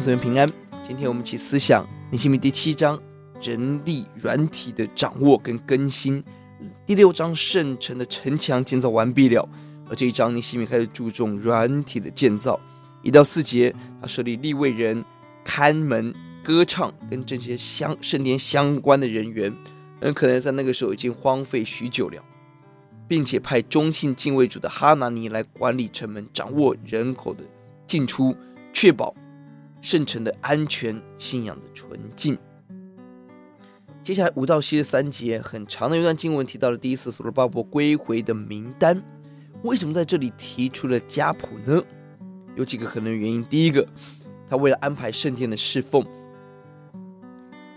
姊妹平安。今天我们一起思想尼希米第七章人力软体的掌握跟更新。第六章圣城的城墙建造完毕了，而这一章尼希米开始注重软体的建造。一到四节，他设立立位人看门、歌唱跟这些相圣殿相关的人员，很可能在那个时候已经荒废许久了，并且派忠信敬畏主的哈拿尼来管理城门，掌握人口的进出，确保圣城的安全、信仰的纯净。接下来五到七十三节，很长的一段经文提到了第一次所罗巴伯归回的名单。为什么在这里提出了家谱呢？有几个可能原因。第一个，他为了安排圣殿的侍奉，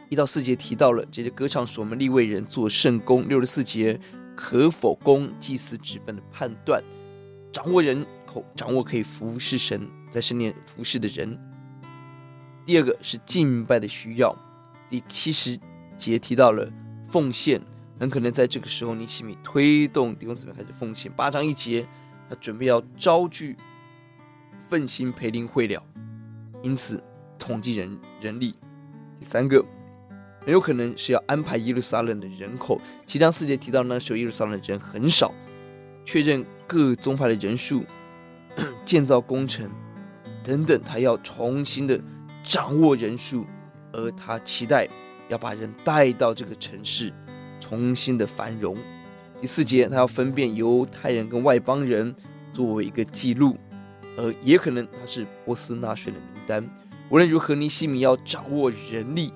一到四节提到了这些歌唱所们立位人做圣工。六十四节，可否供祭祀职分的判断，掌握人口，掌握可以服侍神，在圣殿服侍的人。第二个是敬拜的需要。第七十。节提到了奉献，很可能在这个时候，尼希米推动弟兄姊妹开始奉献。八章一节，他准备要招聚奋心培灵会了，因此统计人人力。第三个，很有可能是要安排耶路撒冷的人口。七章四节提到那时候耶路撒冷的人很少，确认各宗派的人数、建造工程等等，他要重新的掌握人数，而他期待。要把人带到这个城市，重新的繁荣。第四节，他要分辨犹太人跟外邦人，作为一个记录，而也可能他是波斯纳税的名单。无论如何，尼希米要掌握人力，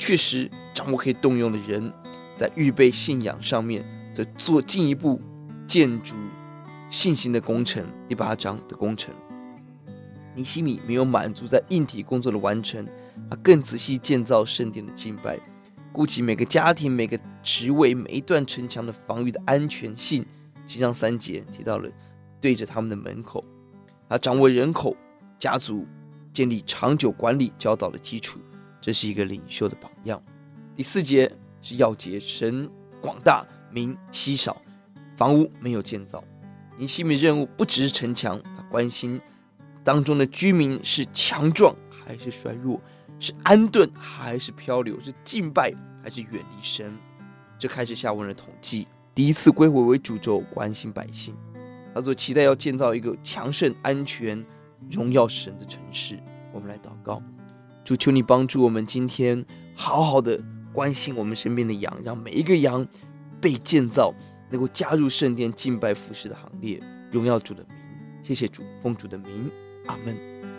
确实掌握可以动用的人，在预备信仰上面，则做进一步建筑信心的工程。第八章的工程，尼西米没有满足在硬体工作的完成。他更仔细建造圣殿的敬拜，顾及每个家庭、每个职位、每一段城墙的防御的安全性。七章三节提到了对着他们的门口，他掌握人口、家族，建立长久管理教导的基础，这是一个领袖的榜样。第四节是要节，神广大，民稀少，房屋没有建造。尼西米任务不只是城墙，他关心当中的居民是强壮还是衰弱。是安顿还是漂流？是敬拜还是远离神？这开始下文的统计，第一次归回为主轴，关心百姓。他说期待要建造一个强盛、安全、荣耀神的城市。我们来祷告，主求你帮助我们，今天好好的关心我们身边的羊，让每一个羊被建造，能够加入圣殿敬拜服侍的行列，荣耀主的名。谢谢主，奉主的名，阿门。